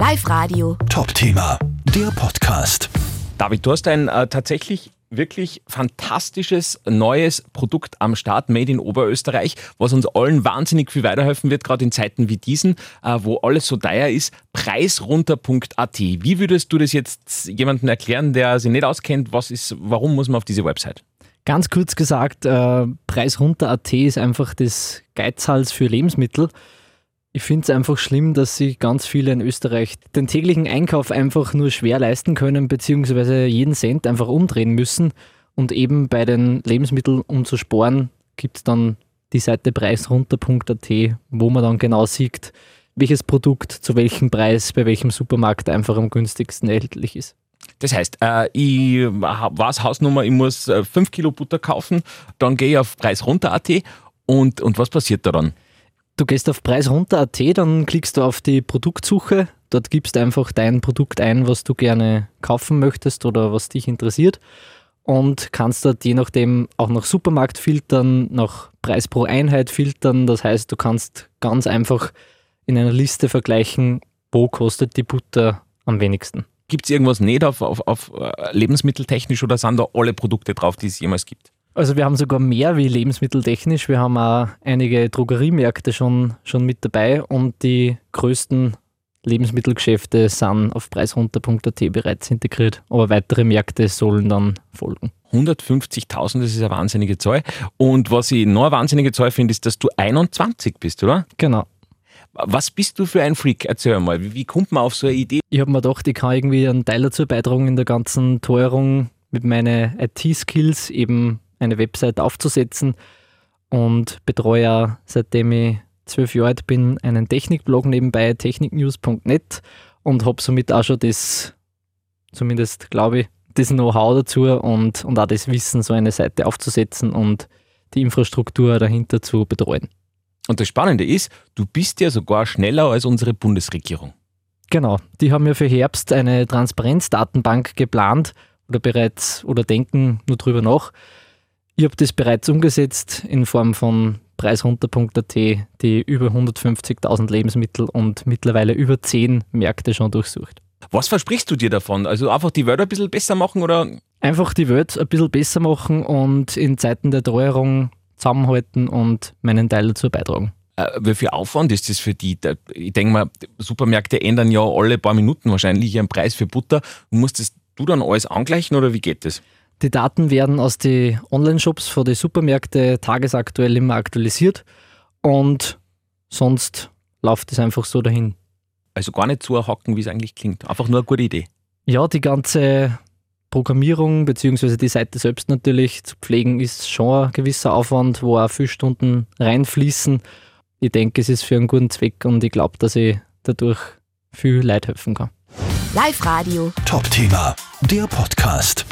Live Radio. Top-Thema, der Podcast. David, du hast ein äh, tatsächlich wirklich fantastisches neues Produkt am Start, Made in Oberösterreich, was uns allen wahnsinnig viel weiterhelfen wird, gerade in Zeiten wie diesen, äh, wo alles so teuer ist. Preisrunter.at. Wie würdest du das jetzt jemandem erklären, der sich nicht auskennt? Was ist, warum muss man auf diese Website? Ganz kurz gesagt, äh, Preisrunter.at ist einfach das Geizhals für Lebensmittel. Ich finde es einfach schlimm, dass sich ganz viele in Österreich den täglichen Einkauf einfach nur schwer leisten können, beziehungsweise jeden Cent einfach umdrehen müssen. Und eben bei den Lebensmitteln, um zu sparen, gibt es dann die Seite preisrunter.at, wo man dann genau sieht, welches Produkt zu welchem Preis bei welchem Supermarkt einfach am günstigsten erhältlich ist. Das heißt, äh, ich weiß Hausnummer, ich muss 5 äh, Kilo Butter kaufen, dann gehe ich auf preisrunter.at und, und was passiert da dann? Du gehst auf preisrunter.at, dann klickst du auf die Produktsuche. Dort gibst du einfach dein Produkt ein, was du gerne kaufen möchtest oder was dich interessiert. Und kannst dort je nachdem auch nach Supermarkt filtern, nach Preis pro Einheit filtern. Das heißt, du kannst ganz einfach in einer Liste vergleichen, wo kostet die Butter am wenigsten. Gibt es irgendwas nicht auf, auf, auf äh, lebensmitteltechnisch oder sind da alle Produkte drauf, die es jemals gibt? Also wir haben sogar mehr wie lebensmitteltechnisch. Wir haben auch einige Drogeriemärkte schon, schon mit dabei und die größten Lebensmittelgeschäfte sind auf preisrunter.at bereits integriert, aber weitere Märkte sollen dann folgen. 150.000, das ist eine wahnsinnige Zahl. Und was ich noch eine wahnsinnige Zahl finde, ist, dass du 21 bist, oder? Genau. Was bist du für ein Freak? Erzähl mal, wie, wie kommt man auf so eine Idee? Ich habe mir gedacht, ich kann irgendwie einen Teil dazu beitragen in der ganzen Teuerung mit meinen IT-Skills eben eine Website aufzusetzen und betreue ja, seitdem ich zwölf Jahre alt bin, einen Technikblog nebenbei, techniknews.net und habe somit auch schon das, zumindest glaube ich, das Know-how dazu und, und auch das Wissen, so eine Seite aufzusetzen und die Infrastruktur dahinter zu betreuen. Und das Spannende ist, du bist ja sogar schneller als unsere Bundesregierung. Genau, die haben ja für Herbst eine Transparenzdatenbank geplant oder bereits oder denken nur drüber nach, ich habe das bereits umgesetzt in Form von preisrunter.at, die über 150.000 Lebensmittel und mittlerweile über 10 Märkte schon durchsucht. Was versprichst du dir davon? Also einfach die Welt ein bisschen besser machen oder? Einfach die Welt ein bisschen besser machen und in Zeiten der Teuerung zusammenhalten und meinen Teil dazu beitragen. Äh, wie viel Aufwand ist das für die? Ich denke mal, Supermärkte ändern ja alle paar Minuten wahrscheinlich ihren Preis für Butter. Musstest du dann alles angleichen oder wie geht das? Die Daten werden aus den Online-Shops von den Supermärkten tagesaktuell immer aktualisiert und sonst läuft es einfach so dahin. Also gar nicht so hacken, wie es eigentlich klingt. Einfach nur eine gute Idee. Ja, die ganze Programmierung bzw. die Seite selbst natürlich zu pflegen ist schon ein gewisser Aufwand, wo auch viele Stunden reinfließen. Ich denke, es ist für einen guten Zweck und ich glaube, dass ich dadurch viel Leid helfen kann. Live Radio. Top-Thema, der Podcast.